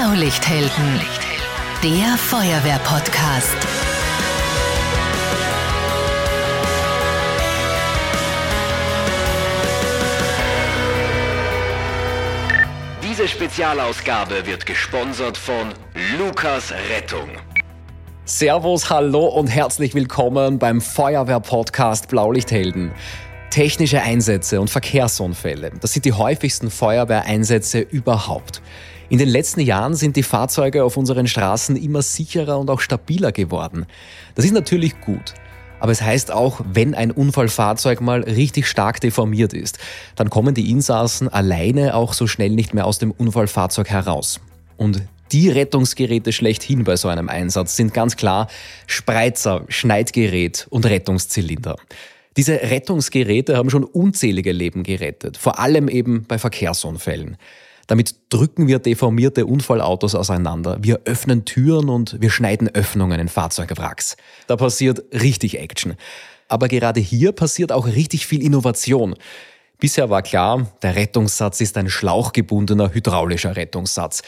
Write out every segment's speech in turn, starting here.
Blaulichthelden, der Feuerwehr-Podcast. Diese Spezialausgabe wird gesponsert von Lukas Rettung. Servus, hallo und herzlich willkommen beim Feuerwehr-Podcast Blaulichthelden. Technische Einsätze und Verkehrsunfälle, das sind die häufigsten Feuerwehreinsätze überhaupt. In den letzten Jahren sind die Fahrzeuge auf unseren Straßen immer sicherer und auch stabiler geworden. Das ist natürlich gut. Aber es heißt auch, wenn ein Unfallfahrzeug mal richtig stark deformiert ist, dann kommen die Insassen alleine auch so schnell nicht mehr aus dem Unfallfahrzeug heraus. Und die Rettungsgeräte schlechthin bei so einem Einsatz sind ganz klar Spreizer, Schneidgerät und Rettungszylinder. Diese Rettungsgeräte haben schon unzählige Leben gerettet, vor allem eben bei Verkehrsunfällen. Damit drücken wir deformierte Unfallautos auseinander. Wir öffnen Türen und wir schneiden Öffnungen in Fahrzeugwracks. Da passiert richtig Action. Aber gerade hier passiert auch richtig viel Innovation. Bisher war klar, der Rettungssatz ist ein schlauchgebundener hydraulischer Rettungssatz.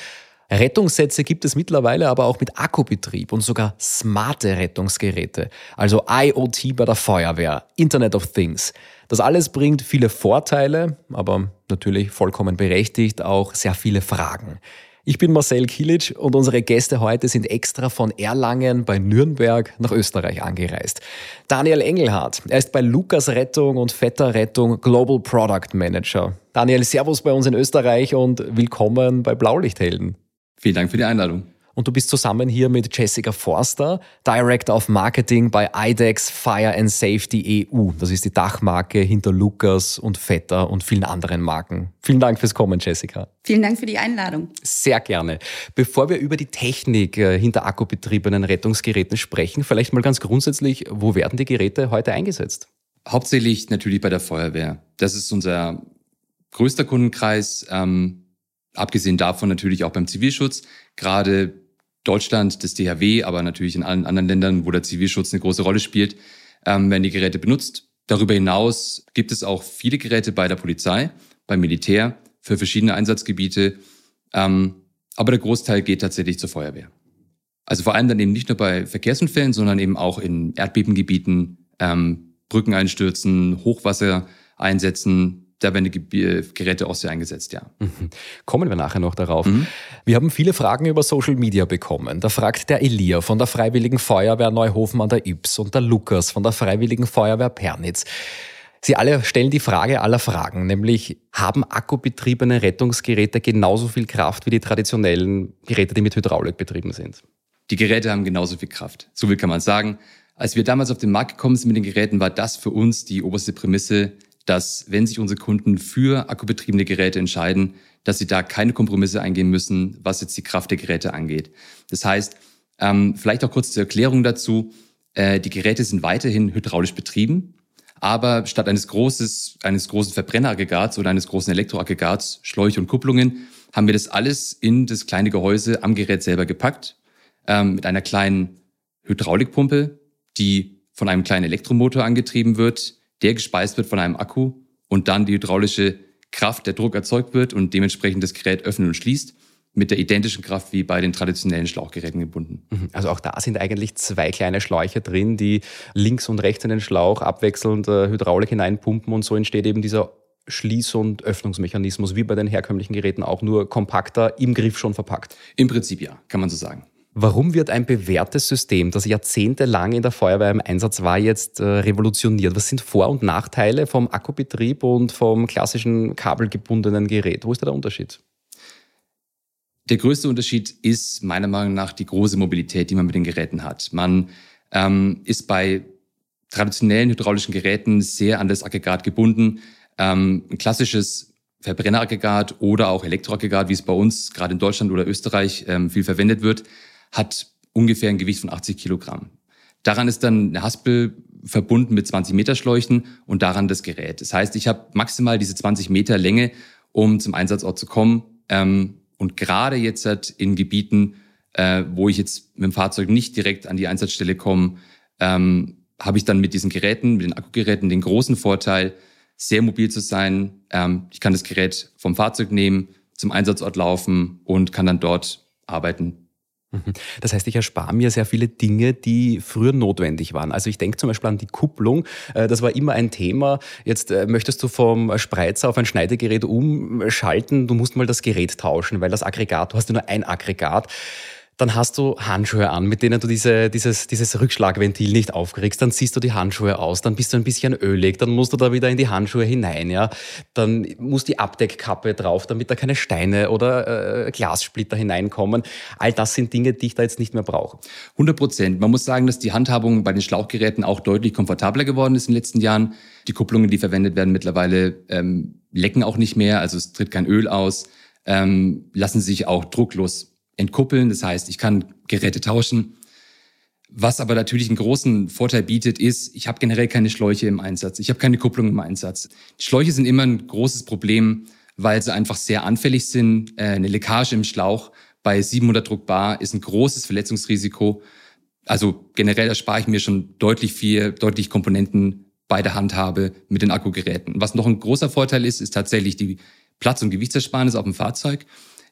Rettungssätze gibt es mittlerweile aber auch mit Akkubetrieb und sogar smarte Rettungsgeräte, also IoT bei der Feuerwehr, Internet of Things. Das alles bringt viele Vorteile, aber natürlich vollkommen berechtigt auch sehr viele Fragen. Ich bin Marcel Kilic und unsere Gäste heute sind extra von Erlangen bei Nürnberg nach Österreich angereist. Daniel Engelhardt, er ist bei Lukas Rettung und Vetter Rettung Global Product Manager. Daniel, Servus bei uns in Österreich und willkommen bei Blaulichthelden. Vielen Dank für die Einladung. Und du bist zusammen hier mit Jessica Forster, Director of Marketing bei IDEX Fire and Safety EU. Das ist die Dachmarke hinter Lukas und Vetter und vielen anderen Marken. Vielen Dank fürs Kommen, Jessica. Vielen Dank für die Einladung. Sehr gerne. Bevor wir über die Technik äh, hinter akkubetriebenen Rettungsgeräten sprechen, vielleicht mal ganz grundsätzlich, wo werden die Geräte heute eingesetzt? Hauptsächlich natürlich bei der Feuerwehr. Das ist unser größter Kundenkreis. Ähm Abgesehen davon natürlich auch beim Zivilschutz. Gerade Deutschland, das DHW, aber natürlich in allen anderen Ländern, wo der Zivilschutz eine große Rolle spielt, ähm, werden die Geräte benutzt. Darüber hinaus gibt es auch viele Geräte bei der Polizei, beim Militär, für verschiedene Einsatzgebiete. Ähm, aber der Großteil geht tatsächlich zur Feuerwehr. Also vor allem dann eben nicht nur bei Verkehrsunfällen, sondern eben auch in Erdbebengebieten, ähm, Brückeneinstürzen, Hochwassereinsätzen, da werden die Geräte auch sehr eingesetzt, ja. Mhm. Kommen wir nachher noch darauf. Mhm. Wir haben viele Fragen über Social Media bekommen. Da fragt der Elia von der Freiwilligen Feuerwehr Neuhofen an der Yps und der Lukas von der Freiwilligen Feuerwehr Pernitz. Sie alle stellen die Frage aller Fragen, nämlich haben akkubetriebene Rettungsgeräte genauso viel Kraft wie die traditionellen Geräte, die mit Hydraulik betrieben sind? Die Geräte haben genauso viel Kraft. So viel kann man sagen. Als wir damals auf den Markt gekommen sind mit den Geräten, war das für uns die oberste Prämisse, dass wenn sich unsere Kunden für akkubetriebene Geräte entscheiden, dass sie da keine Kompromisse eingehen müssen, was jetzt die Kraft der Geräte angeht. Das heißt, ähm, vielleicht auch kurz zur Erklärung dazu, äh, die Geräte sind weiterhin hydraulisch betrieben, aber statt eines, großes, eines großen Verbrenneraggregats oder eines großen Elektroaggregats, Schläuche und Kupplungen, haben wir das alles in das kleine Gehäuse am Gerät selber gepackt, ähm, mit einer kleinen Hydraulikpumpe, die von einem kleinen Elektromotor angetrieben wird, der gespeist wird von einem Akku und dann die hydraulische Kraft, der Druck erzeugt wird und dementsprechend das Gerät öffnet und schließt mit der identischen Kraft wie bei den traditionellen Schlauchgeräten gebunden. Mhm. Also auch da sind eigentlich zwei kleine Schläuche drin, die links und rechts in den Schlauch abwechselnd äh, Hydraulik hineinpumpen und so entsteht eben dieser Schließ- und Öffnungsmechanismus, wie bei den herkömmlichen Geräten auch nur kompakter, im Griff schon verpackt. Im Prinzip ja, kann man so sagen. Warum wird ein bewährtes System, das jahrzehntelang in der Feuerwehr im Einsatz war, jetzt äh, revolutioniert? Was sind Vor- und Nachteile vom Akkubetrieb und vom klassischen kabelgebundenen Gerät? Wo ist da der Unterschied? Der größte Unterschied ist meiner Meinung nach die große Mobilität, die man mit den Geräten hat. Man ähm, ist bei traditionellen hydraulischen Geräten sehr an das Aggregat gebunden. Ähm, ein klassisches Verbrenneraggregat oder auch Elektroaggregat, wie es bei uns gerade in Deutschland oder Österreich ähm, viel verwendet wird, hat ungefähr ein Gewicht von 80 Kilogramm. Daran ist dann eine Haspel verbunden mit 20 Meter Schläuchen und daran das Gerät. Das heißt, ich habe maximal diese 20 Meter Länge, um zum Einsatzort zu kommen. Ähm, und gerade jetzt halt in Gebieten, äh, wo ich jetzt mit dem Fahrzeug nicht direkt an die Einsatzstelle komme, ähm, habe ich dann mit diesen Geräten, mit den Akkugeräten den großen Vorteil, sehr mobil zu sein. Ähm, ich kann das Gerät vom Fahrzeug nehmen, zum Einsatzort laufen und kann dann dort arbeiten. Mhm. Das heißt, ich erspare mir sehr viele Dinge, die früher notwendig waren. Also ich denke zum Beispiel an die Kupplung. Äh, das war immer ein Thema. Jetzt äh, möchtest du vom Spreizer auf ein Schneidegerät umschalten. Du musst mal das Gerät tauschen, weil das Aggregat, du hast ja nur ein Aggregat dann hast du Handschuhe an, mit denen du diese, dieses, dieses Rückschlagventil nicht aufkriegst. Dann ziehst du die Handschuhe aus, dann bist du ein bisschen ölig, dann musst du da wieder in die Handschuhe hinein. Ja? Dann muss die Abdeckkappe drauf, damit da keine Steine oder äh, Glassplitter hineinkommen. All das sind Dinge, die ich da jetzt nicht mehr brauche. 100 Prozent. Man muss sagen, dass die Handhabung bei den Schlauchgeräten auch deutlich komfortabler geworden ist in den letzten Jahren. Die Kupplungen, die verwendet werden mittlerweile, ähm, lecken auch nicht mehr, also es tritt kein Öl aus, ähm, lassen sich auch drucklos entkuppeln. Das heißt, ich kann Geräte tauschen. Was aber natürlich einen großen Vorteil bietet, ist, ich habe generell keine Schläuche im Einsatz. Ich habe keine Kupplung im Einsatz. Die Schläuche sind immer ein großes Problem, weil sie einfach sehr anfällig sind. Äh, eine Leckage im Schlauch bei 700 Druck bar ist ein großes Verletzungsrisiko. Also generell erspare ich mir schon deutlich viel, deutlich Komponenten bei der Handhabe mit den Akkugeräten. Was noch ein großer Vorteil ist, ist tatsächlich die Platz- und Gewichtsersparnis auf dem Fahrzeug.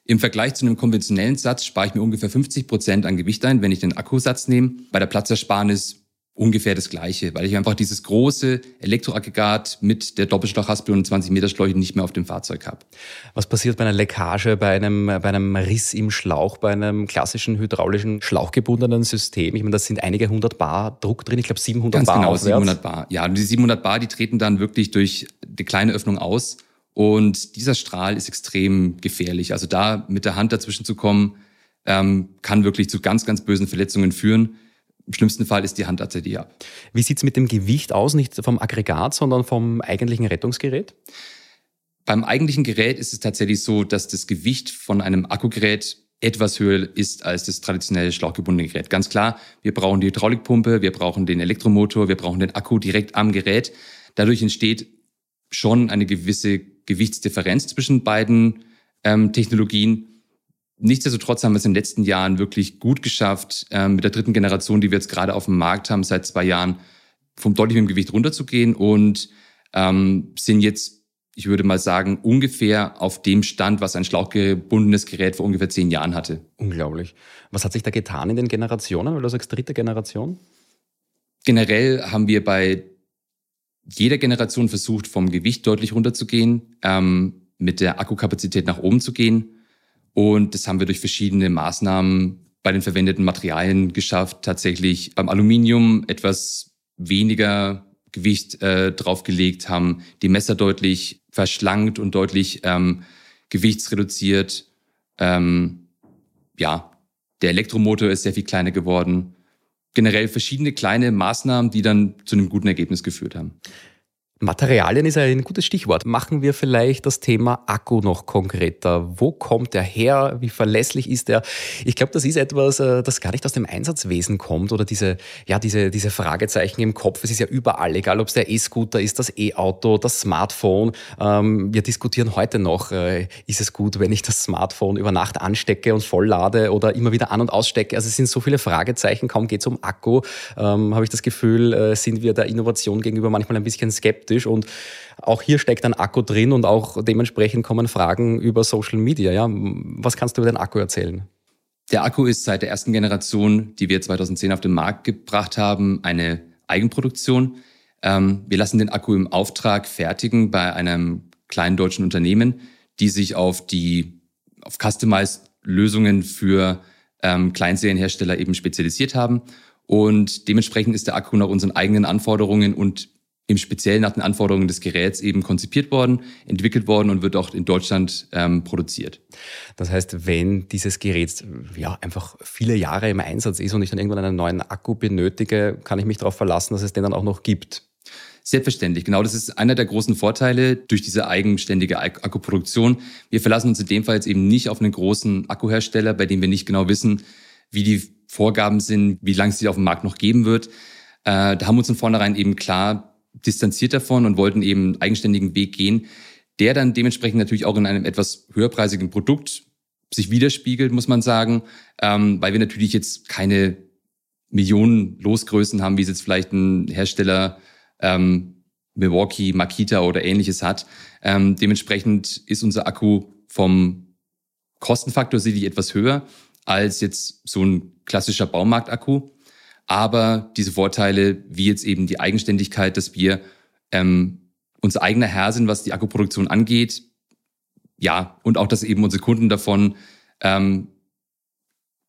Im Vergleich zu einem konventionellen Satz spare ich mir ungefähr 50 Prozent an Gewicht ein, wenn ich den Akkusatz nehme. Bei der Platzersparnis ungefähr das Gleiche, weil ich einfach dieses große Elektroaggregat mit der Doppelschlauchhaspel und 20 Meter Schläuche nicht mehr auf dem Fahrzeug habe. Was passiert bei einer Leckage, bei einem, bei einem Riss im Schlauch, bei einem klassischen hydraulischen schlauchgebundenen System? Ich meine, das sind einige hundert Bar Druck drin, ich glaube 700 Ganz Bar genau, aufwärts. 700 Bar. Ja, und die 700 Bar, die treten dann wirklich durch die kleine Öffnung aus und dieser Strahl ist extrem gefährlich. Also da mit der Hand dazwischen zu kommen, ähm, kann wirklich zu ganz, ganz bösen Verletzungen führen. Im schlimmsten Fall ist die Hand tatsächlich ab. Wie sieht es mit dem Gewicht aus? Nicht vom Aggregat, sondern vom eigentlichen Rettungsgerät? Beim eigentlichen Gerät ist es tatsächlich so, dass das Gewicht von einem Akkugerät etwas höher ist als das traditionelle schlauchgebundene Gerät. Ganz klar, wir brauchen die Hydraulikpumpe, wir brauchen den Elektromotor, wir brauchen den Akku direkt am Gerät. Dadurch entsteht schon eine gewisse Gewichtsdifferenz zwischen beiden ähm, Technologien. Nichtsdestotrotz haben wir es in den letzten Jahren wirklich gut geschafft, ähm, mit der dritten Generation, die wir jetzt gerade auf dem Markt haben, seit zwei Jahren, vom deutlichen Gewicht runterzugehen und ähm, sind jetzt, ich würde mal sagen, ungefähr auf dem Stand, was ein schlauchgebundenes Gerät vor ungefähr zehn Jahren hatte. Unglaublich. Was hat sich da getan in den Generationen, weil du sagst dritte Generation? Generell haben wir bei jeder Generation versucht, vom Gewicht deutlich runterzugehen, ähm, mit der Akkukapazität nach oben zu gehen. Und das haben wir durch verschiedene Maßnahmen bei den verwendeten Materialien geschafft, tatsächlich beim Aluminium etwas weniger Gewicht äh, draufgelegt, haben die Messer deutlich verschlankt und deutlich ähm, gewichtsreduziert. Ähm, ja, der Elektromotor ist sehr viel kleiner geworden generell verschiedene kleine Maßnahmen, die dann zu einem guten Ergebnis geführt haben. Materialien ist ein gutes Stichwort. Machen wir vielleicht das Thema Akku noch konkreter. Wo kommt er her? Wie verlässlich ist er? Ich glaube, das ist etwas, äh, das gar nicht aus dem Einsatzwesen kommt oder diese, ja, diese, diese Fragezeichen im Kopf. Es ist ja überall, egal ob es der E-Scooter ist, das E-Auto, das Smartphone. Ähm, wir diskutieren heute noch, äh, ist es gut, wenn ich das Smartphone über Nacht anstecke und volllade oder immer wieder an- und ausstecke? Also es sind so viele Fragezeichen, kaum geht es um Akku. Ähm, Habe ich das Gefühl, äh, sind wir der Innovation gegenüber manchmal ein bisschen skeptisch skeptisch und auch hier steckt ein Akku drin und auch dementsprechend kommen Fragen über Social Media. Ja? Was kannst du über den Akku erzählen? Der Akku ist seit der ersten Generation, die wir 2010 auf den Markt gebracht haben, eine Eigenproduktion. Ähm, wir lassen den Akku im Auftrag fertigen bei einem kleinen deutschen Unternehmen, die sich auf die auf Customized Lösungen für ähm, Kleinserienhersteller eben spezialisiert haben. Und dementsprechend ist der Akku nach unseren eigenen Anforderungen und im Speziellen nach den Anforderungen des Geräts eben konzipiert worden, entwickelt worden und wird auch in Deutschland ähm, produziert. Das heißt, wenn dieses Gerät ja einfach viele Jahre im Einsatz ist und ich dann irgendwann einen neuen Akku benötige, kann ich mich darauf verlassen, dass es den dann auch noch gibt. Selbstverständlich, genau. Das ist einer der großen Vorteile durch diese eigenständige Akkuproduktion. Wir verlassen uns in dem Fall jetzt eben nicht auf einen großen Akkuhersteller, bei dem wir nicht genau wissen, wie die Vorgaben sind, wie lange es sie auf dem Markt noch geben wird. Äh, da haben wir uns von vornherein eben klar distanziert davon und wollten eben einen eigenständigen Weg gehen, der dann dementsprechend natürlich auch in einem etwas höherpreisigen Produkt sich widerspiegelt, muss man sagen, ähm, weil wir natürlich jetzt keine Millionen Losgrößen haben, wie es jetzt vielleicht ein Hersteller ähm, Milwaukee, Makita oder ähnliches hat. Ähm, dementsprechend ist unser Akku vom Kostenfaktor sicherlich etwas höher, als jetzt so ein klassischer Baumarktakku. Aber diese Vorteile, wie jetzt eben die Eigenständigkeit, dass wir ähm, unser eigener Herr sind, was die Akkuproduktion angeht, ja, und auch, dass eben unsere Kunden davon ähm,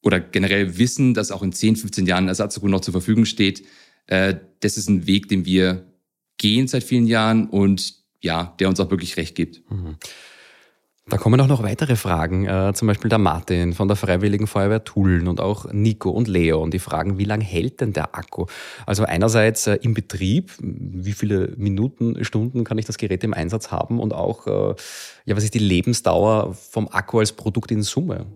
oder generell wissen, dass auch in 10, 15 Jahren Ersatzakku noch zur Verfügung steht, äh, das ist ein Weg, den wir gehen seit vielen Jahren und ja, der uns auch wirklich recht gibt. Mhm. Da kommen auch noch weitere Fragen, äh, zum Beispiel der Martin von der Freiwilligen Feuerwehr Tulln und auch Nico und Leo. Und die fragen, wie lange hält denn der Akku? Also einerseits äh, im Betrieb, wie viele Minuten, Stunden kann ich das Gerät im Einsatz haben? Und auch, äh, ja, was ist die Lebensdauer vom Akku als Produkt in Summe?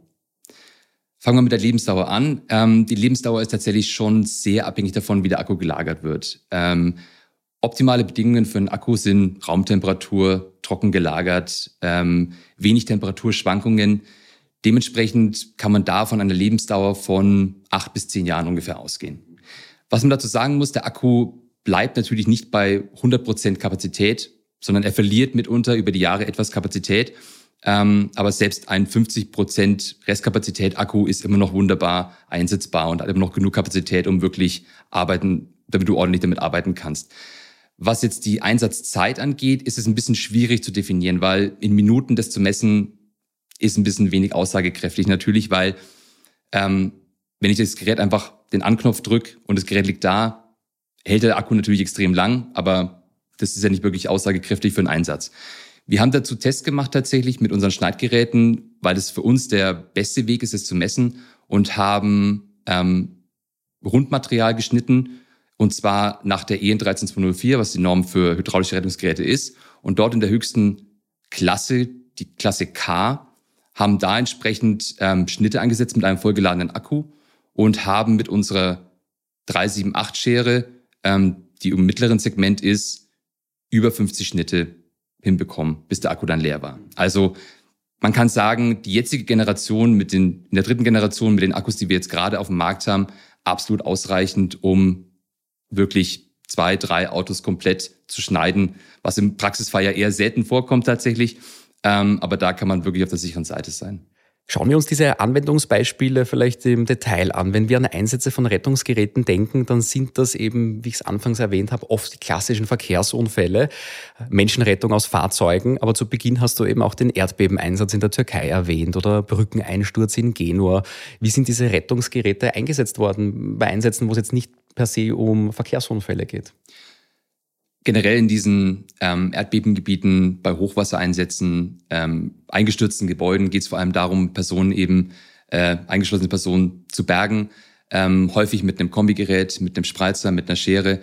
Fangen wir mit der Lebensdauer an. Ähm, die Lebensdauer ist tatsächlich schon sehr abhängig davon, wie der Akku gelagert wird. Ähm, Optimale Bedingungen für einen Akku sind Raumtemperatur, trocken gelagert, ähm, wenig Temperaturschwankungen. Dementsprechend kann man da von einer Lebensdauer von acht bis zehn Jahren ungefähr ausgehen. Was man dazu sagen muss, der Akku bleibt natürlich nicht bei 100 Prozent Kapazität, sondern er verliert mitunter über die Jahre etwas Kapazität. Ähm, aber selbst ein 50 Prozent Restkapazität Akku ist immer noch wunderbar einsetzbar und hat immer noch genug Kapazität, um wirklich arbeiten, damit du ordentlich damit arbeiten kannst. Was jetzt die Einsatzzeit angeht, ist es ein bisschen schwierig zu definieren, weil in Minuten das zu messen ist ein bisschen wenig aussagekräftig. Natürlich, weil ähm, wenn ich das Gerät einfach den Anknopf drücke und das Gerät liegt da, hält der Akku natürlich extrem lang, aber das ist ja nicht wirklich aussagekräftig für einen Einsatz. Wir haben dazu Tests gemacht tatsächlich mit unseren Schneidgeräten, weil das für uns der beste Weg ist, es zu messen und haben ähm, Rundmaterial geschnitten und zwar nach der EN 13204, was die Norm für hydraulische Rettungsgeräte ist. Und dort in der höchsten Klasse, die Klasse K, haben da entsprechend ähm, Schnitte eingesetzt mit einem vollgeladenen Akku und haben mit unserer 378-Schere, ähm, die im mittleren Segment ist, über 50 Schnitte hinbekommen, bis der Akku dann leer war. Also man kann sagen, die jetzige Generation mit den, in der dritten Generation mit den Akkus, die wir jetzt gerade auf dem Markt haben, absolut ausreichend, um wirklich zwei, drei Autos komplett zu schneiden, was im Praxisfall ja eher selten vorkommt tatsächlich. Ähm, aber da kann man wirklich auf der sicheren Seite sein. Schauen wir uns diese Anwendungsbeispiele vielleicht im Detail an. Wenn wir an Einsätze von Rettungsgeräten denken, dann sind das eben, wie ich es anfangs erwähnt habe, oft die klassischen Verkehrsunfälle, Menschenrettung aus Fahrzeugen. Aber zu Beginn hast du eben auch den Erdbebeneinsatz in der Türkei erwähnt oder Brückeneinsturz in Genua. Wie sind diese Rettungsgeräte eingesetzt worden bei Einsätzen, wo es jetzt nicht per se um Verkehrsunfälle geht? Generell in diesen ähm, Erdbebengebieten, bei Hochwassereinsätzen, ähm, eingestürzten Gebäuden geht es vor allem darum, Personen eben, äh, eingeschlossene Personen zu bergen. Ähm, häufig mit einem Kombigerät, mit einem Spreizer, mit einer Schere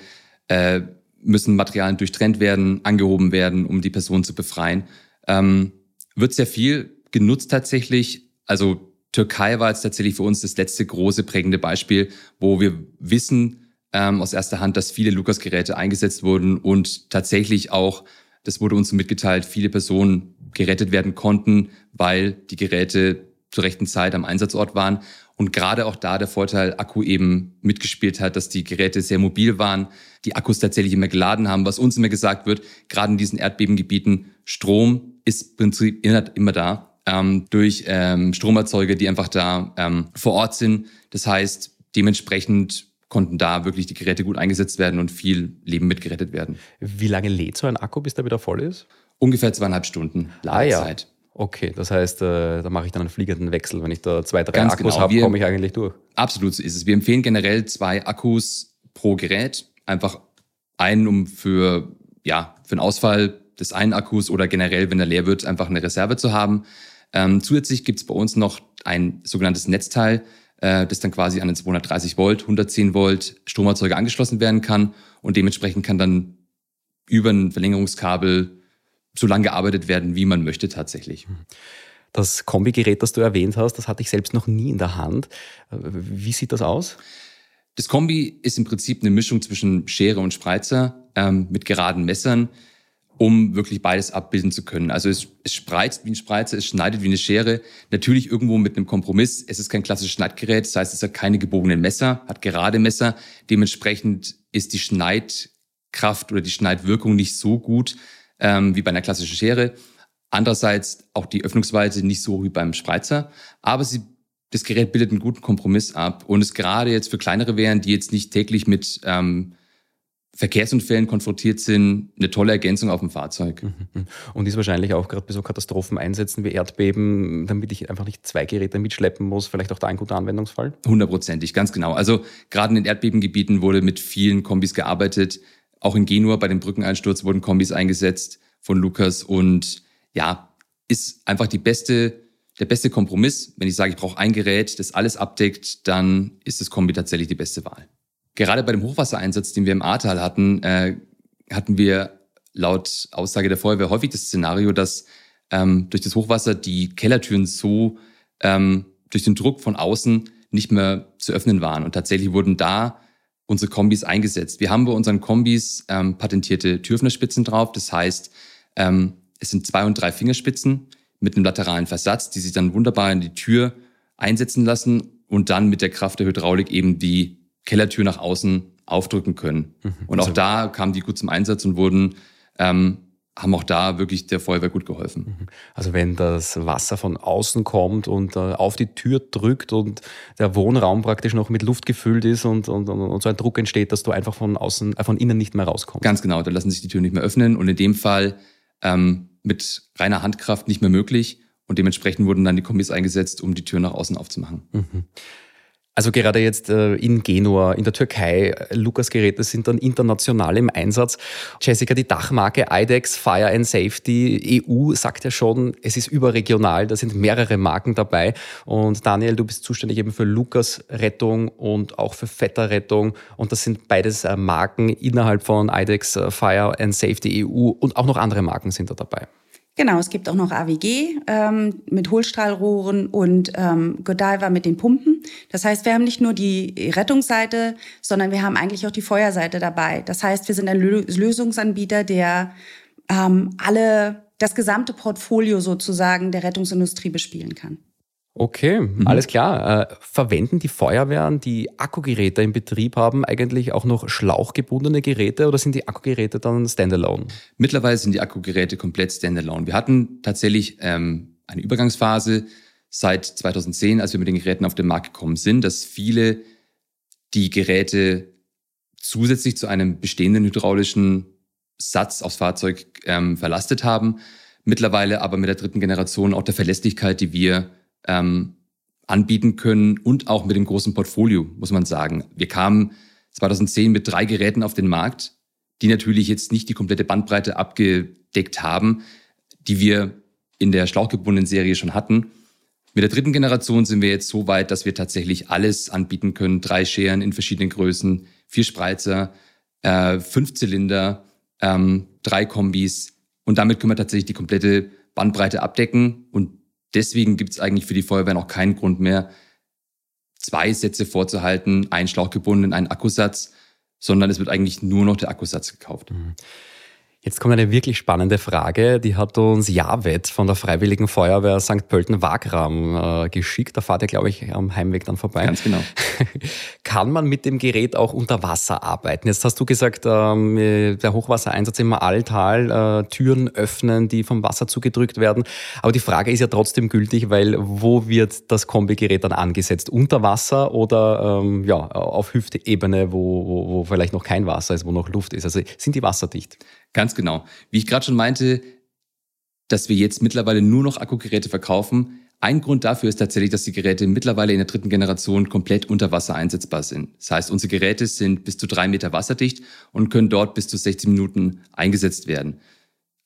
äh, müssen Materialien durchtrennt werden, angehoben werden, um die Person zu befreien. Ähm, wird sehr viel genutzt tatsächlich. Also Türkei war jetzt tatsächlich für uns das letzte große prägende Beispiel, wo wir wissen, ähm, aus erster Hand, dass viele Lukas-Geräte eingesetzt wurden und tatsächlich auch, das wurde uns mitgeteilt, viele Personen gerettet werden konnten, weil die Geräte zur rechten Zeit am Einsatzort waren. Und gerade auch da der Vorteil Akku eben mitgespielt hat, dass die Geräte sehr mobil waren, die Akkus tatsächlich immer geladen haben, was uns immer gesagt wird, gerade in diesen Erdbebengebieten, Strom ist im Prinzip immer da, ähm, durch ähm, Stromerzeuger, die einfach da ähm, vor Ort sind. Das heißt, dementsprechend konnten da wirklich die Geräte gut eingesetzt werden und viel Leben mitgerettet werden. Wie lange lädt so ein Akku, bis der wieder voll ist? Ungefähr zweieinhalb Stunden Ladezeit. Ah, ja. Okay, das heißt, äh, da mache ich dann einen fliegenden Wechsel. Wenn ich da zwei, drei Ganz Akkus genau. habe, komme ich eigentlich durch. Absolut so ist es. Wir empfehlen generell zwei Akkus pro Gerät. Einfach einen, um für, ja, für den Ausfall des einen Akkus oder generell, wenn er leer wird, einfach eine Reserve zu haben. Ähm, zusätzlich gibt es bei uns noch ein sogenanntes Netzteil, äh, das dann quasi an den 230 Volt, 110 Volt Stromerzeuger angeschlossen werden kann und dementsprechend kann dann über ein Verlängerungskabel so lange gearbeitet werden, wie man möchte tatsächlich. Das Kombigerät, das du erwähnt hast, das hatte ich selbst noch nie in der Hand. Wie sieht das aus? Das Kombi ist im Prinzip eine Mischung zwischen Schere und Spreizer ähm, mit geraden Messern um wirklich beides abbilden zu können. Also es, es spreizt wie ein Spreizer, es schneidet wie eine Schere. Natürlich irgendwo mit einem Kompromiss. Es ist kein klassisches Schneidgerät, das heißt, es hat keine gebogenen Messer, hat gerade Messer. Dementsprechend ist die Schneidkraft oder die Schneidwirkung nicht so gut ähm, wie bei einer klassischen Schere. Andererseits auch die Öffnungsweite nicht so wie beim Spreizer. Aber sie das Gerät bildet einen guten Kompromiss ab und ist gerade jetzt für kleinere wären, die jetzt nicht täglich mit ähm, Verkehrsunfällen konfrontiert sind, eine tolle Ergänzung auf dem Fahrzeug. Mhm. Und ist wahrscheinlich auch gerade bei so Katastrophen einsetzen wie Erdbeben, damit ich einfach nicht zwei Geräte mitschleppen muss, vielleicht auch da ein guter Anwendungsfall? Hundertprozentig, ganz genau. Also gerade in den Erdbebengebieten wurde mit vielen Kombis gearbeitet. Auch in Genua bei dem Brückeneinsturz wurden Kombis eingesetzt von Lukas und ja, ist einfach die beste der beste Kompromiss. Wenn ich sage, ich brauche ein Gerät, das alles abdeckt, dann ist das Kombi tatsächlich die beste Wahl. Gerade bei dem Hochwassereinsatz, den wir im Ahrtal hatten, äh, hatten wir laut Aussage der Feuerwehr häufig das Szenario, dass ähm, durch das Hochwasser die Kellertüren so ähm, durch den Druck von außen nicht mehr zu öffnen waren. Und tatsächlich wurden da unsere Kombis eingesetzt. Wir haben bei unseren Kombis ähm, patentierte Türöffnerspitzen drauf. Das heißt, ähm, es sind zwei und drei Fingerspitzen mit einem lateralen Versatz, die sich dann wunderbar in die Tür einsetzen lassen und dann mit der Kraft der Hydraulik eben die Kellertür nach außen aufdrücken können. Mhm. Und auch also, da kamen die gut zum Einsatz und wurden, ähm, haben auch da wirklich der Feuerwehr gut geholfen. Mhm. Also wenn das Wasser von außen kommt und äh, auf die Tür drückt und der Wohnraum praktisch noch mit Luft gefüllt ist und, und, und so ein Druck entsteht, dass du einfach von außen, äh, von innen nicht mehr rauskommst. Ganz genau, da lassen sich die Türen nicht mehr öffnen und in dem Fall ähm, mit reiner Handkraft nicht mehr möglich. Und dementsprechend wurden dann die Kombis eingesetzt, um die Tür nach außen aufzumachen. Mhm. Also gerade jetzt äh, in Genua, in der Türkei, Lukas-Geräte sind dann international im Einsatz. Jessica, die Dachmarke IDEX Fire and Safety EU sagt ja schon, es ist überregional, da sind mehrere Marken dabei. Und Daniel, du bist zuständig eben für Lukas-Rettung und auch für Vetter-Rettung. Und das sind beides äh, Marken innerhalb von IDEX äh, Fire and Safety EU und auch noch andere Marken sind da dabei. Genau, es gibt auch noch AWG ähm, mit Hohlstrahlrohren und ähm, Godiva mit den Pumpen. Das heißt, wir haben nicht nur die Rettungsseite, sondern wir haben eigentlich auch die Feuerseite dabei. Das heißt, wir sind ein Lösungsanbieter, der ähm, alle, das gesamte Portfolio sozusagen der Rettungsindustrie bespielen kann. Okay, mhm. alles klar. Äh, verwenden die Feuerwehren, die Akkugeräte im Betrieb haben, eigentlich auch noch schlauchgebundene Geräte oder sind die Akkugeräte dann standalone? Mittlerweile sind die Akkugeräte komplett standalone. Wir hatten tatsächlich ähm, eine Übergangsphase seit 2010, als wir mit den Geräten auf den Markt gekommen sind, dass viele die Geräte zusätzlich zu einem bestehenden hydraulischen Satz aufs Fahrzeug ähm, verlastet haben. Mittlerweile aber mit der dritten Generation auch der Verlässlichkeit, die wir ähm, anbieten können und auch mit dem großen Portfolio, muss man sagen. Wir kamen 2010 mit drei Geräten auf den Markt, die natürlich jetzt nicht die komplette Bandbreite abgedeckt haben, die wir in der schlauchgebundenen Serie schon hatten. Mit der dritten Generation sind wir jetzt so weit, dass wir tatsächlich alles anbieten können. Drei Scheren in verschiedenen Größen, vier Spreizer, äh, fünf Zylinder, ähm, drei Kombis. Und damit können wir tatsächlich die komplette Bandbreite abdecken. Und Deswegen gibt es eigentlich für die Feuerwehr noch keinen Grund mehr, zwei Sätze vorzuhalten, ein Schlauchgebunden, einen Akkusatz, sondern es wird eigentlich nur noch der Akkusatz gekauft. Mhm. Jetzt kommt eine wirklich spannende Frage. Die hat uns Javet von der Freiwilligen Feuerwehr St. Pölten-Wagram äh, geschickt. Da fahrt ihr, glaube ich, am Heimweg dann vorbei. Ganz genau. Kann man mit dem Gerät auch unter Wasser arbeiten? Jetzt hast du gesagt, ähm, der Hochwassereinsatz im Alltal, äh, Türen öffnen, die vom Wasser zugedrückt werden. Aber die Frage ist ja trotzdem gültig, weil wo wird das Kombigerät dann angesetzt? Unter Wasser oder ähm, ja, auf Hüftebene, wo, wo, wo vielleicht noch kein Wasser ist, wo noch Luft ist? Also sind die wasserdicht? Ganz genau. Wie ich gerade schon meinte, dass wir jetzt mittlerweile nur noch Akkugeräte verkaufen. Ein Grund dafür ist tatsächlich, dass die Geräte mittlerweile in der dritten Generation komplett unter Wasser einsetzbar sind. Das heißt, unsere Geräte sind bis zu drei Meter wasserdicht und können dort bis zu 60 Minuten eingesetzt werden.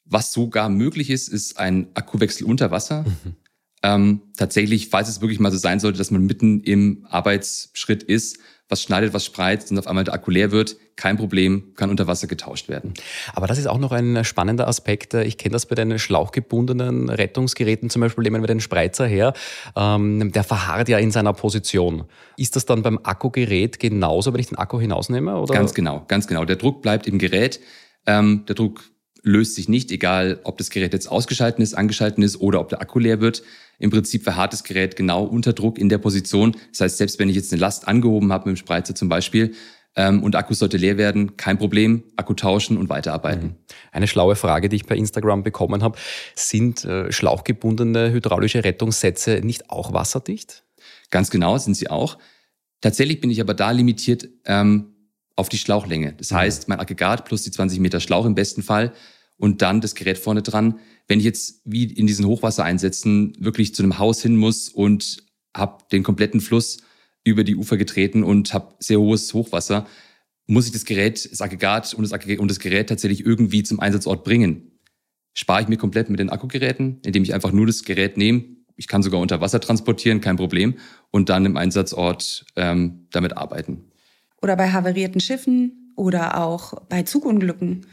Was sogar möglich ist, ist ein Akkuwechsel unter Wasser. Mhm. Ähm, tatsächlich, falls es wirklich mal so sein sollte, dass man mitten im Arbeitsschritt ist, was schneidet, was spreizt und auf einmal der Akku leer wird, kein Problem, kann unter Wasser getauscht werden. Aber das ist auch noch ein spannender Aspekt. Ich kenne das bei den schlauchgebundenen Rettungsgeräten, zum Beispiel nehmen wir den Spreizer her, ähm, der verharrt ja in seiner Position. Ist das dann beim Akkugerät genauso, wenn ich den Akku hinausnehme? Oder? Ganz genau, ganz genau. Der Druck bleibt im Gerät. Ähm, der Druck löst sich nicht, egal ob das Gerät jetzt ausgeschaltet ist, angeschaltet ist oder ob der Akku leer wird. Im Prinzip verharrt das Gerät genau unter Druck in der Position. Das heißt, selbst wenn ich jetzt eine Last angehoben habe mit dem Spreizer zum Beispiel ähm, und Akku sollte leer werden, kein Problem, Akku tauschen und weiterarbeiten. Mhm. Eine schlaue Frage, die ich per Instagram bekommen habe. Sind äh, schlauchgebundene hydraulische Rettungssätze nicht auch wasserdicht? Ganz genau sind sie auch. Tatsächlich bin ich aber da limitiert ähm, auf die Schlauchlänge. Das mhm. heißt, mein Aggregat plus die 20 Meter Schlauch im besten Fall und dann das Gerät vorne dran. Wenn ich jetzt wie in diesen Hochwassereinsätzen wirklich zu einem Haus hin muss und habe den kompletten Fluss über die Ufer getreten und habe sehr hohes Hochwasser, muss ich das Gerät, das Aggregat und das, Aggregat und das Gerät tatsächlich irgendwie zum Einsatzort bringen. Spare ich mir komplett mit den Akkugeräten, indem ich einfach nur das Gerät nehme. Ich kann sogar unter Wasser transportieren, kein Problem, und dann im Einsatzort ähm, damit arbeiten. Oder bei havarierten Schiffen oder auch bei Zugunglücken.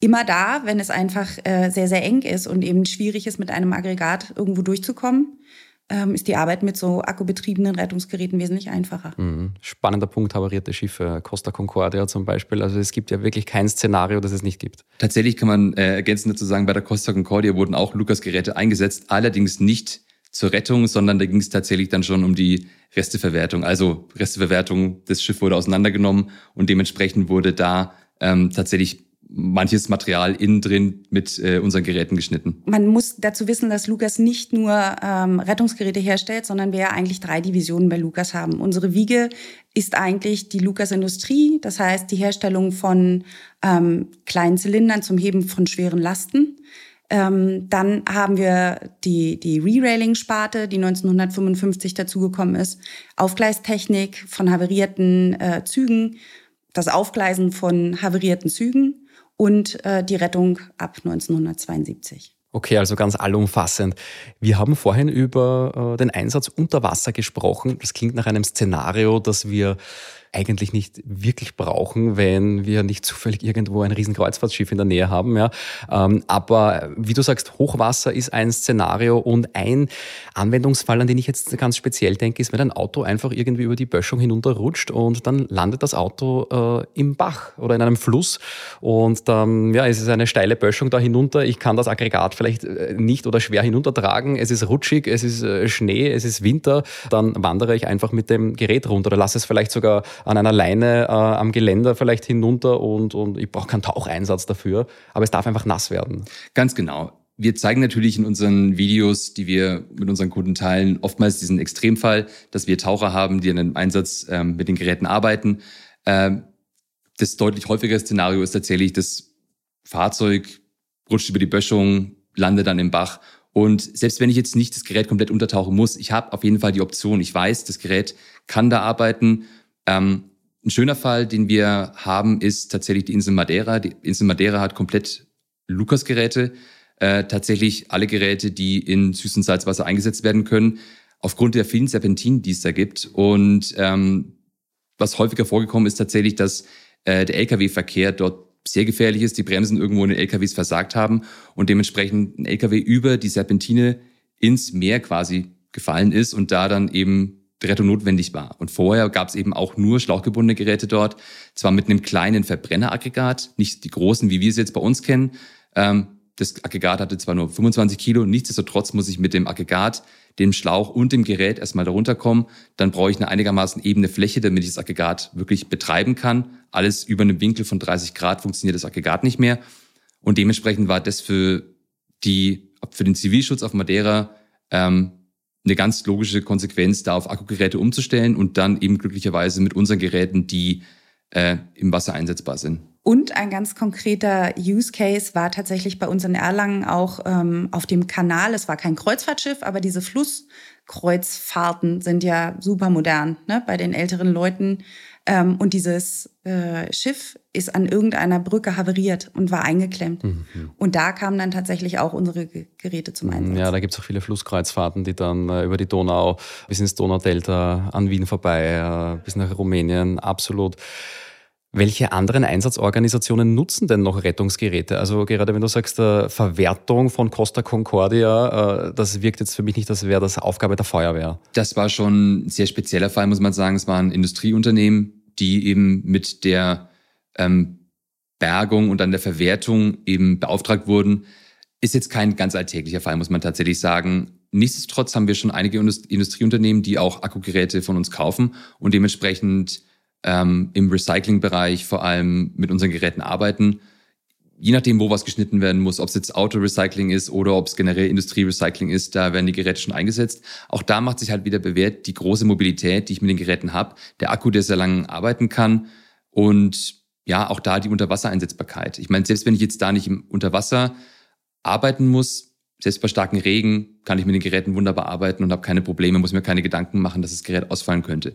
Immer da, wenn es einfach äh, sehr, sehr eng ist und eben schwierig ist, mit einem Aggregat irgendwo durchzukommen, ähm, ist die Arbeit mit so akkubetriebenen Rettungsgeräten wesentlich einfacher. Mhm. Spannender Punkt, havarierte Schiffe, Costa Concordia zum Beispiel. Also es gibt ja wirklich kein Szenario, das es nicht gibt. Tatsächlich kann man äh, ergänzend dazu sagen, bei der Costa Concordia wurden auch Lukas-Geräte eingesetzt, allerdings nicht zur Rettung, sondern da ging es tatsächlich dann schon um die Resteverwertung. Also Resteverwertung, das Schiff wurde auseinandergenommen und dementsprechend wurde da ähm, tatsächlich manches Material innen drin mit äh, unseren Geräten geschnitten. Man muss dazu wissen, dass Lukas nicht nur ähm, Rettungsgeräte herstellt, sondern wir ja eigentlich drei Divisionen bei Lukas haben. Unsere Wiege ist eigentlich die Lukas Industrie, das heißt die Herstellung von ähm, kleinen Zylindern zum Heben von schweren Lasten. Ähm, dann haben wir die, die Re-Railing-Sparte, die 1955 dazugekommen ist, Aufgleistechnik von haverierten äh, Zügen, das Aufgleisen von haverierten Zügen und äh, die Rettung ab 1972. Okay, also ganz allumfassend. Wir haben vorhin über äh, den Einsatz unter Wasser gesprochen. Das klingt nach einem Szenario, das wir eigentlich nicht wirklich brauchen, wenn wir nicht zufällig irgendwo ein riesen Kreuzfahrtschiff in der Nähe haben. Ja. Ähm, aber wie du sagst, Hochwasser ist ein Szenario und ein Anwendungsfall, an den ich jetzt ganz speziell denke, ist, wenn ein Auto einfach irgendwie über die Böschung hinunterrutscht und dann landet das Auto äh, im Bach oder in einem Fluss und dann ja, es ist eine steile Böschung da hinunter. Ich kann das Aggregat vielleicht äh, nicht oder schwer hinuntertragen. Es ist rutschig, es ist äh, Schnee, es ist Winter. Dann wandere ich einfach mit dem Gerät runter oder lasse es vielleicht sogar an einer Leine äh, am Geländer vielleicht hinunter und, und ich brauche keinen Taucheinsatz dafür, aber es darf einfach nass werden. Ganz genau. Wir zeigen natürlich in unseren Videos, die wir mit unseren Kunden teilen, oftmals diesen Extremfall, dass wir Taucher haben, die an einem Einsatz ähm, mit den Geräten arbeiten. Ähm, das deutlich häufigere Szenario ist tatsächlich, das Fahrzeug rutscht über die Böschung, landet dann im Bach und selbst wenn ich jetzt nicht das Gerät komplett untertauchen muss, ich habe auf jeden Fall die Option. Ich weiß, das Gerät kann da arbeiten ähm, ein schöner Fall, den wir haben, ist tatsächlich die Insel Madeira. Die Insel Madeira hat komplett Lukas-Geräte, äh, tatsächlich alle Geräte, die in süßem Salzwasser eingesetzt werden können, aufgrund der vielen Serpentinen, die es da gibt. Und ähm, was häufiger vorgekommen ist tatsächlich, dass äh, der Lkw-Verkehr dort sehr gefährlich ist, die Bremsen irgendwo in den LKWs versagt haben und dementsprechend ein LKW über die Serpentine ins Meer quasi gefallen ist und da dann eben Rettung notwendig war. Und vorher gab es eben auch nur schlauchgebundene Geräte dort, zwar mit einem kleinen Verbrenneraggregat, nicht die großen, wie wir sie jetzt bei uns kennen. Ähm, das Aggregat hatte zwar nur 25 Kilo, nichtsdestotrotz muss ich mit dem Aggregat, dem Schlauch und dem Gerät erstmal darunter kommen. Dann brauche ich eine einigermaßen ebene Fläche, damit ich das Aggregat wirklich betreiben kann. Alles über einem Winkel von 30 Grad funktioniert das Aggregat nicht mehr. Und dementsprechend war das für die, für den Zivilschutz auf Madeira ähm, eine ganz logische Konsequenz, da auf Akkugeräte umzustellen und dann eben glücklicherweise mit unseren Geräten, die äh, im Wasser einsetzbar sind. Und ein ganz konkreter Use Case war tatsächlich bei uns in Erlangen auch ähm, auf dem Kanal. Es war kein Kreuzfahrtschiff, aber diese Flusskreuzfahrten sind ja super modern ne? bei den älteren Leuten. Ähm, und dieses äh, Schiff ist an irgendeiner Brücke haveriert und war eingeklemmt. Mhm. Und da kamen dann tatsächlich auch unsere Geräte zum Einsatz. Ja, da gibt es auch viele Flusskreuzfahrten, die dann äh, über die Donau bis ins Donaudelta an Wien vorbei, äh, bis nach Rumänien, absolut. Welche anderen Einsatzorganisationen nutzen denn noch Rettungsgeräte? Also gerade wenn du sagst, äh, Verwertung von Costa Concordia, äh, das wirkt jetzt für mich nicht, als wäre das Aufgabe der Feuerwehr. Das war schon ein sehr spezieller Fall, muss man sagen. Es waren Industrieunternehmen, die eben mit der ähm, Bergung und dann der Verwertung eben beauftragt wurden. Ist jetzt kein ganz alltäglicher Fall, muss man tatsächlich sagen. Nichtsdestotrotz haben wir schon einige Industrieunternehmen, die auch Akkugeräte von uns kaufen und dementsprechend ähm, im Recyclingbereich vor allem mit unseren Geräten arbeiten. je nachdem, wo was geschnitten werden muss, ob es jetzt Autorecycling ist oder ob es generell Industrierecycling ist, da werden die Geräte schon eingesetzt. Auch da macht sich halt wieder bewährt die große Mobilität, die ich mit den Geräten habe, der Akku, der sehr lange arbeiten kann und ja, auch da die Unterwassereinsetzbarkeit. Ich meine, selbst wenn ich jetzt da nicht im Unterwasser arbeiten muss, selbst bei starken Regen kann ich mit den Geräten wunderbar arbeiten und habe keine Probleme, muss mir keine Gedanken machen, dass das Gerät ausfallen könnte.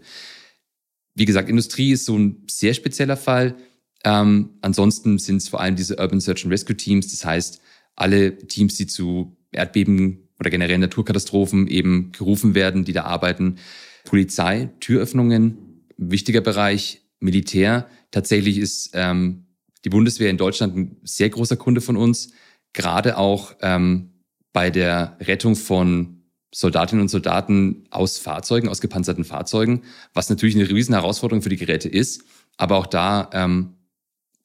Wie gesagt, Industrie ist so ein sehr spezieller Fall. Ähm, ansonsten sind es vor allem diese Urban Search and Rescue Teams, das heißt alle Teams, die zu Erdbeben oder generell Naturkatastrophen eben gerufen werden, die da arbeiten. Polizei, Türöffnungen, wichtiger Bereich, Militär. Tatsächlich ist ähm, die Bundeswehr in Deutschland ein sehr großer Kunde von uns, gerade auch ähm, bei der Rettung von Soldatinnen und Soldaten aus Fahrzeugen, aus gepanzerten Fahrzeugen, was natürlich eine riesen Herausforderung für die Geräte ist. Aber auch da ähm,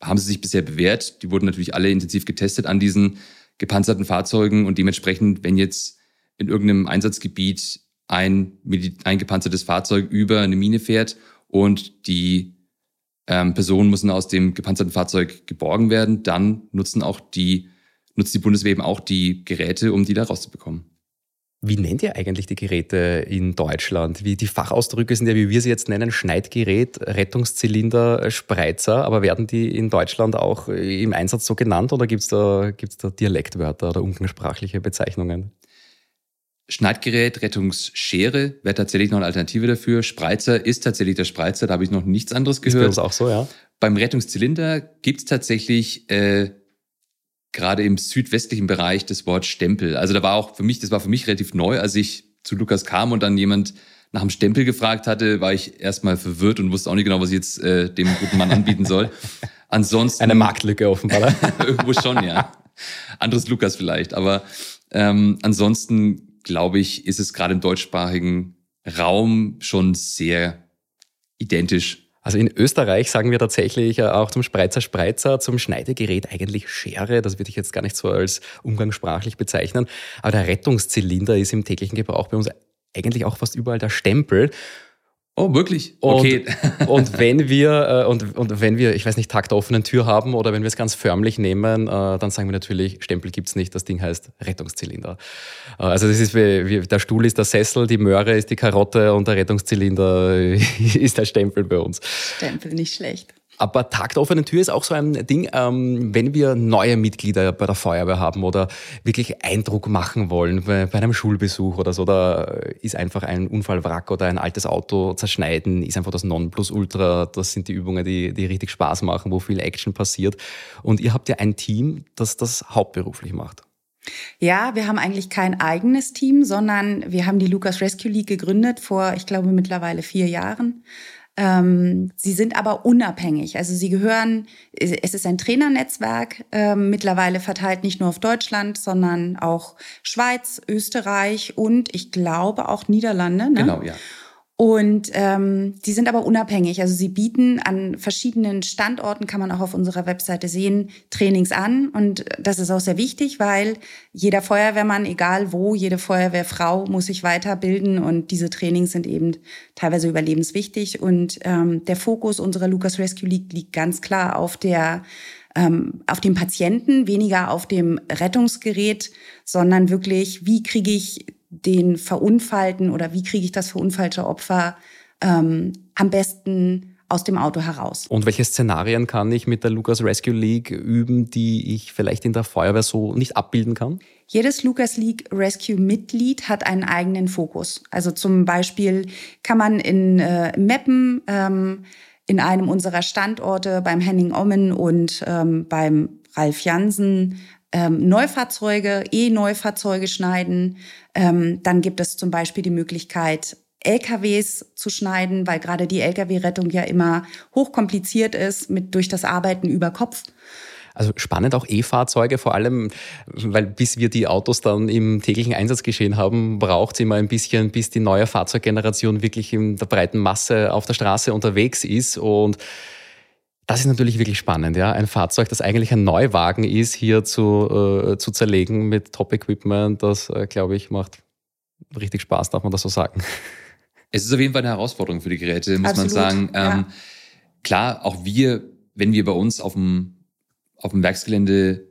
haben sie sich bisher bewährt. Die wurden natürlich alle intensiv getestet an diesen gepanzerten Fahrzeugen und dementsprechend, wenn jetzt in irgendeinem Einsatzgebiet ein, ein gepanzertes Fahrzeug über eine Mine fährt und die ähm, Personen müssen aus dem gepanzerten Fahrzeug geborgen werden, dann nutzen auch die, nutzt die Bundeswehr eben auch die Geräte, um die da rauszubekommen. Wie nennt ihr eigentlich die Geräte in Deutschland? Wie die Fachausdrücke sind ja, wie wir sie jetzt nennen, Schneidgerät, Rettungszylinder, Spreizer, aber werden die in Deutschland auch im Einsatz so genannt oder gibt es da, gibt's da Dialektwörter oder umgangssprachliche Bezeichnungen? Schneidgerät, Rettungsschere wäre tatsächlich noch eine Alternative dafür. Spreizer ist tatsächlich der Spreizer, da habe ich noch nichts anderes gehört. Ist bei uns auch so, ja. Beim Rettungszylinder gibt es tatsächlich äh, gerade im südwestlichen Bereich das Wort Stempel. Also da war auch für mich, das war für mich relativ neu, als ich zu Lukas kam und dann jemand nach dem Stempel gefragt hatte, war ich erstmal verwirrt und wusste auch nicht genau, was ich jetzt äh, dem guten Mann anbieten soll. Ansonsten eine Marktlücke offenbar. irgendwo schon, ja. Anderes Lukas vielleicht, aber ähm, ansonsten glaube ich, ist es gerade im deutschsprachigen Raum schon sehr identisch also in Österreich sagen wir tatsächlich äh, auch zum Spreizer Spreizer, zum Schneidegerät eigentlich Schere. Das würde ich jetzt gar nicht so als umgangssprachlich bezeichnen. Aber der Rettungszylinder ist im täglichen Gebrauch bei uns eigentlich auch fast überall der Stempel. Oh, wirklich? Okay. Und, und, wenn wir, äh, und, und wenn wir, ich weiß nicht, Tag der offenen Tür haben oder wenn wir es ganz förmlich nehmen, äh, dann sagen wir natürlich, Stempel gibt's nicht, das Ding heißt Rettungszylinder. Äh, also das ist wie, wie, der Stuhl ist der Sessel, die Möhre ist die Karotte und der Rettungszylinder ist der Stempel bei uns. Stempel, nicht schlecht. Aber Tag der offenen Tür ist auch so ein Ding, ähm, wenn wir neue Mitglieder bei der Feuerwehr haben oder wirklich Eindruck machen wollen bei, bei einem Schulbesuch oder so, da ist einfach ein Unfallwrack oder ein altes Auto zerschneiden, ist einfach das Nonplusultra. Das sind die Übungen, die, die richtig Spaß machen, wo viel Action passiert. Und ihr habt ja ein Team, das das hauptberuflich macht. Ja, wir haben eigentlich kein eigenes Team, sondern wir haben die Lucas Rescue League gegründet vor, ich glaube, mittlerweile vier Jahren. Ähm, sie sind aber unabhängig. Also sie gehören, es ist ein Trainernetzwerk, äh, mittlerweile verteilt nicht nur auf Deutschland, sondern auch Schweiz, Österreich und ich glaube auch Niederlande. Ne? Genau, ja. Und ähm, die sind aber unabhängig. Also sie bieten an verschiedenen Standorten, kann man auch auf unserer Webseite sehen, Trainings an. Und das ist auch sehr wichtig, weil jeder Feuerwehrmann, egal wo, jede Feuerwehrfrau muss sich weiterbilden. Und diese Trainings sind eben teilweise überlebenswichtig. Und ähm, der Fokus unserer Lucas Rescue League liegt ganz klar auf der ähm, auf dem Patienten, weniger auf dem Rettungsgerät, sondern wirklich, wie kriege ich den Verunfallten oder wie kriege ich das verunfallte Opfer ähm, am besten aus dem Auto heraus. Und welche Szenarien kann ich mit der Lucas Rescue League üben, die ich vielleicht in der Feuerwehr so nicht abbilden kann? Jedes Lucas League Rescue Mitglied hat einen eigenen Fokus. Also zum Beispiel kann man in äh, Meppen ähm, in einem unserer Standorte beim Henning Ommen und ähm, beim Ralf Jansen ähm, Neufahrzeuge, E-Neufahrzeuge schneiden. Ähm, dann gibt es zum Beispiel die Möglichkeit, LKWs zu schneiden, weil gerade die LKW-Rettung ja immer hochkompliziert ist mit durch das Arbeiten über Kopf. Also spannend auch E-Fahrzeuge, vor allem, weil bis wir die Autos dann im täglichen Einsatzgeschehen haben, braucht es immer ein bisschen, bis die neue Fahrzeuggeneration wirklich in der breiten Masse auf der Straße unterwegs ist. Und das ist natürlich wirklich spannend, ja. Ein Fahrzeug, das eigentlich ein Neuwagen ist, hier zu, äh, zu zerlegen mit Top-Equipment, das, äh, glaube ich, macht richtig Spaß, darf man das so sagen. Es ist auf jeden Fall eine Herausforderung für die Geräte, muss Absolut, man sagen. Ähm, ja. Klar, auch wir, wenn wir bei uns auf dem auf dem Werksgelände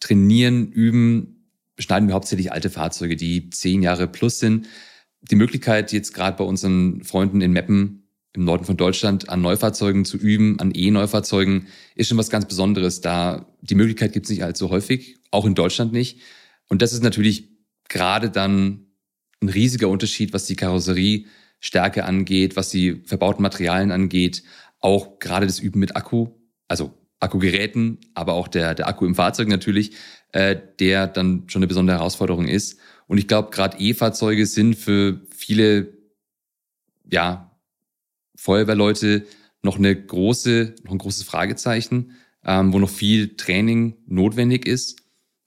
trainieren, üben, beschneiden wir hauptsächlich alte Fahrzeuge, die zehn Jahre plus sind. Die Möglichkeit, jetzt gerade bei unseren Freunden in Meppen im Norden von Deutschland an Neufahrzeugen zu üben, an E-Neufahrzeugen, ist schon was ganz Besonderes. Da die Möglichkeit gibt es nicht allzu häufig, auch in Deutschland nicht. Und das ist natürlich gerade dann ein riesiger Unterschied, was die Karosseriestärke angeht, was die verbauten Materialien angeht, auch gerade das Üben mit Akku, also Akkugeräten, aber auch der, der Akku im Fahrzeug natürlich, äh, der dann schon eine besondere Herausforderung ist. Und ich glaube, gerade E-Fahrzeuge sind für viele, ja, Feuerwehrleute noch eine große, noch ein großes Fragezeichen, ähm, wo noch viel Training notwendig ist.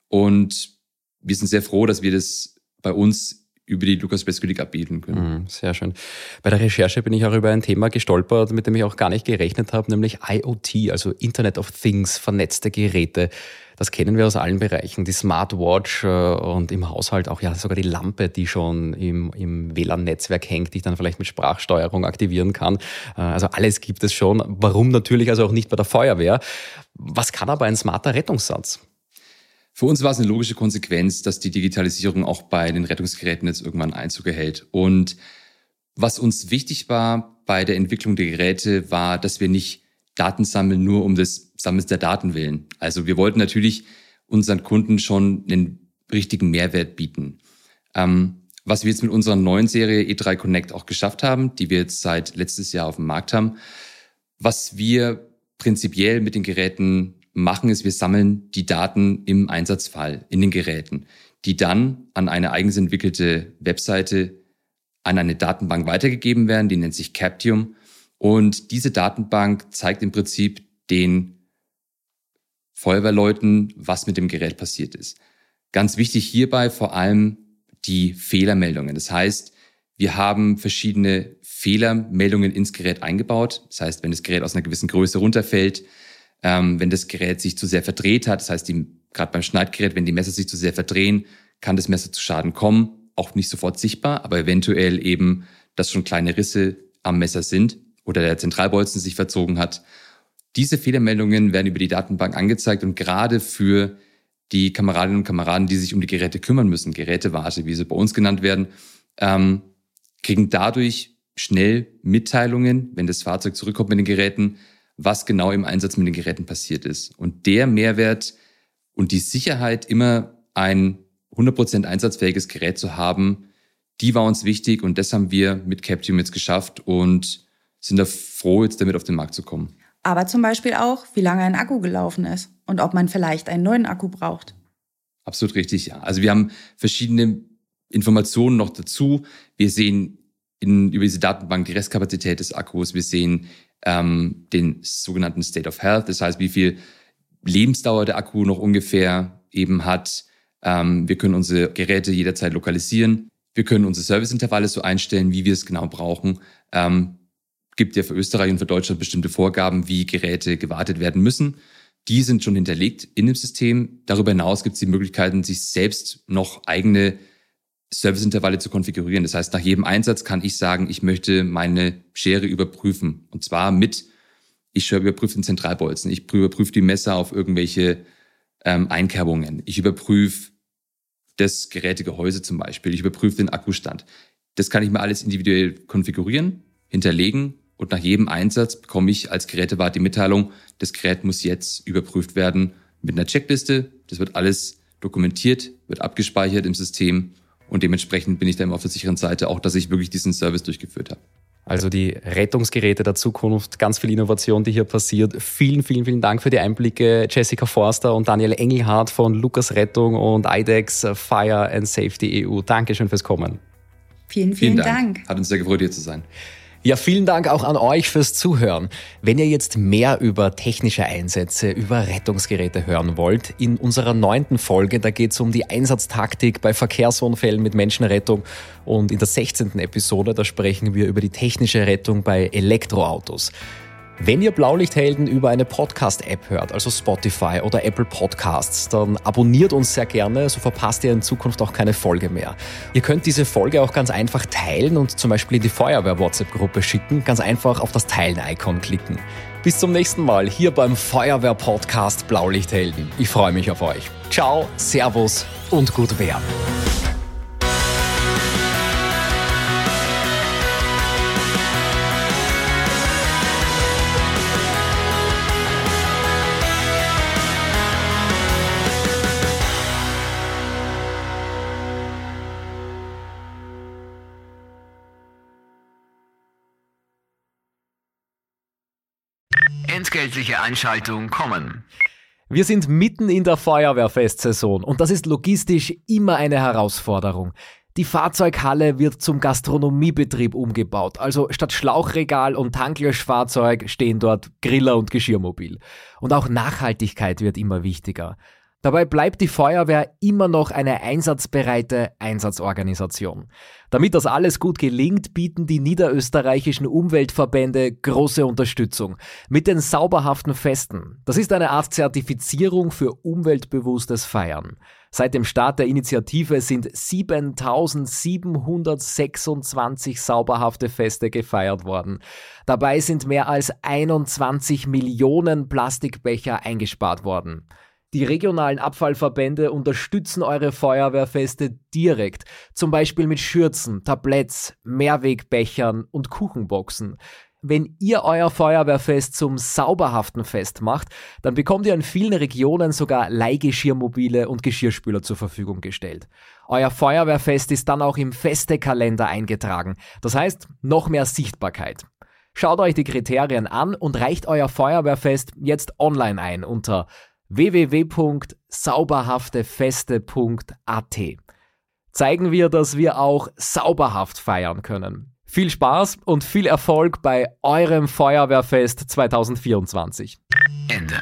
Und wir sind sehr froh, dass wir das bei uns über die Lukas Beskulik abbilden können. Mhm, sehr schön. Bei der Recherche bin ich auch über ein Thema gestolpert, mit dem ich auch gar nicht gerechnet habe, nämlich IoT, also Internet of Things, vernetzte Geräte. Das kennen wir aus allen Bereichen. Die Smartwatch äh, und im Haushalt auch ja sogar die Lampe, die schon im, im WLAN-Netzwerk hängt, die ich dann vielleicht mit Sprachsteuerung aktivieren kann. Äh, also alles gibt es schon. Warum natürlich also auch nicht bei der Feuerwehr? Was kann aber ein smarter Rettungssatz? Für uns war es eine logische Konsequenz, dass die Digitalisierung auch bei den Rettungsgeräten jetzt irgendwann Einzug erhält. Und was uns wichtig war bei der Entwicklung der Geräte, war, dass wir nicht Daten sammeln nur um des Sammels der Daten willen. Also wir wollten natürlich unseren Kunden schon einen richtigen Mehrwert bieten. Ähm, was wir jetzt mit unserer neuen Serie E3 Connect auch geschafft haben, die wir jetzt seit letztes Jahr auf dem Markt haben, was wir prinzipiell mit den Geräten machen, ist, wir sammeln die Daten im Einsatzfall in den Geräten, die dann an eine eigens entwickelte Webseite an eine Datenbank weitergegeben werden, die nennt sich Captium. Und diese Datenbank zeigt im Prinzip den Feuerwehrleuten, was mit dem Gerät passiert ist. Ganz wichtig hierbei vor allem die Fehlermeldungen. Das heißt, wir haben verschiedene Fehlermeldungen ins Gerät eingebaut. Das heißt, wenn das Gerät aus einer gewissen Größe runterfällt, ähm, wenn das Gerät sich zu sehr verdreht hat, das heißt, gerade beim Schneidgerät, wenn die Messer sich zu sehr verdrehen, kann das Messer zu Schaden kommen. Auch nicht sofort sichtbar, aber eventuell eben, dass schon kleine Risse am Messer sind oder der Zentralbolzen sich verzogen hat. Diese Fehlermeldungen werden über die Datenbank angezeigt und gerade für die Kameradinnen und Kameraden, die sich um die Geräte kümmern müssen, Gerätewarte, wie sie bei uns genannt werden, ähm, kriegen dadurch schnell Mitteilungen, wenn das Fahrzeug zurückkommt mit den Geräten, was genau im Einsatz mit den Geräten passiert ist. Und der Mehrwert und die Sicherheit, immer ein 100% einsatzfähiges Gerät zu haben, die war uns wichtig und das haben wir mit Captium jetzt geschafft und sind da froh, jetzt damit auf den Markt zu kommen. Aber zum Beispiel auch, wie lange ein Akku gelaufen ist und ob man vielleicht einen neuen Akku braucht. Absolut richtig, ja. Also wir haben verschiedene Informationen noch dazu. Wir sehen in, über diese Datenbank die Restkapazität des Akkus. Wir sehen ähm, den sogenannten State of Health, das heißt, wie viel Lebensdauer der Akku noch ungefähr eben hat. Ähm, wir können unsere Geräte jederzeit lokalisieren. Wir können unsere Serviceintervalle so einstellen, wie wir es genau brauchen. Ähm, gibt ja für Österreich und für Deutschland bestimmte Vorgaben, wie Geräte gewartet werden müssen. Die sind schon hinterlegt in dem System. Darüber hinaus gibt es die Möglichkeiten, sich selbst noch eigene Serviceintervalle zu konfigurieren. Das heißt, nach jedem Einsatz kann ich sagen, ich möchte meine Schere überprüfen. Und zwar mit, ich überprüfe den Zentralbolzen, ich überprüfe die Messer auf irgendwelche ähm, Einkerbungen, ich überprüfe das Gerätegehäuse zum Beispiel, ich überprüfe den Akkustand. Das kann ich mir alles individuell konfigurieren, hinterlegen und nach jedem Einsatz bekomme ich als Gerätewart die Mitteilung, das Gerät muss jetzt überprüft werden mit einer Checkliste. Das wird alles dokumentiert, wird abgespeichert im System und dementsprechend bin ich da immer auf der sicheren Seite, auch dass ich wirklich diesen Service durchgeführt habe. Also die Rettungsgeräte der Zukunft, ganz viel Innovation, die hier passiert. Vielen, vielen, vielen Dank für die Einblicke, Jessica Forster und Daniel Engelhardt von Lukas Rettung und IDEX Fire and Safety EU. Dankeschön fürs Kommen. Vielen, vielen, vielen Dank. Dank. Hat uns sehr gefreut, hier zu sein. Ja, vielen Dank auch an euch fürs Zuhören. Wenn ihr jetzt mehr über technische Einsätze, über Rettungsgeräte hören wollt, in unserer neunten Folge, da geht es um die Einsatztaktik bei Verkehrsunfällen mit Menschenrettung und in der 16. Episode, da sprechen wir über die technische Rettung bei Elektroautos. Wenn ihr Blaulichthelden über eine Podcast-App hört, also Spotify oder Apple Podcasts, dann abonniert uns sehr gerne, so verpasst ihr in Zukunft auch keine Folge mehr. Ihr könnt diese Folge auch ganz einfach teilen und zum Beispiel in die Feuerwehr-WhatsApp-Gruppe schicken, ganz einfach auf das Teilen-Icon klicken. Bis zum nächsten Mal hier beim Feuerwehr-Podcast Blaulichthelden. Ich freue mich auf euch. Ciao, Servus und gut Wehr. Entgeltliche Einschaltung kommen. Wir sind mitten in der Feuerwehrfestsaison und das ist logistisch immer eine Herausforderung. Die Fahrzeughalle wird zum Gastronomiebetrieb umgebaut. Also statt Schlauchregal und Tanklöschfahrzeug stehen dort Griller und Geschirrmobil. Und auch Nachhaltigkeit wird immer wichtiger. Dabei bleibt die Feuerwehr immer noch eine einsatzbereite Einsatzorganisation. Damit das alles gut gelingt, bieten die niederösterreichischen Umweltverbände große Unterstützung mit den sauberhaften Festen. Das ist eine Art Zertifizierung für umweltbewusstes Feiern. Seit dem Start der Initiative sind 7726 sauberhafte Feste gefeiert worden. Dabei sind mehr als 21 Millionen Plastikbecher eingespart worden. Die regionalen Abfallverbände unterstützen eure Feuerwehrfeste direkt, zum Beispiel mit Schürzen, Tabletts, Mehrwegbechern und Kuchenboxen. Wenn ihr euer Feuerwehrfest zum sauberhaften Fest macht, dann bekommt ihr in vielen Regionen sogar Leihgeschirrmobile und Geschirrspüler zur Verfügung gestellt. Euer Feuerwehrfest ist dann auch im Festekalender eingetragen, das heißt noch mehr Sichtbarkeit. Schaut euch die Kriterien an und reicht euer Feuerwehrfest jetzt online ein unter www.sauberhaftefeste.at. Zeigen wir, dass wir auch sauberhaft feiern können. Viel Spaß und viel Erfolg bei eurem Feuerwehrfest 2024. Ende.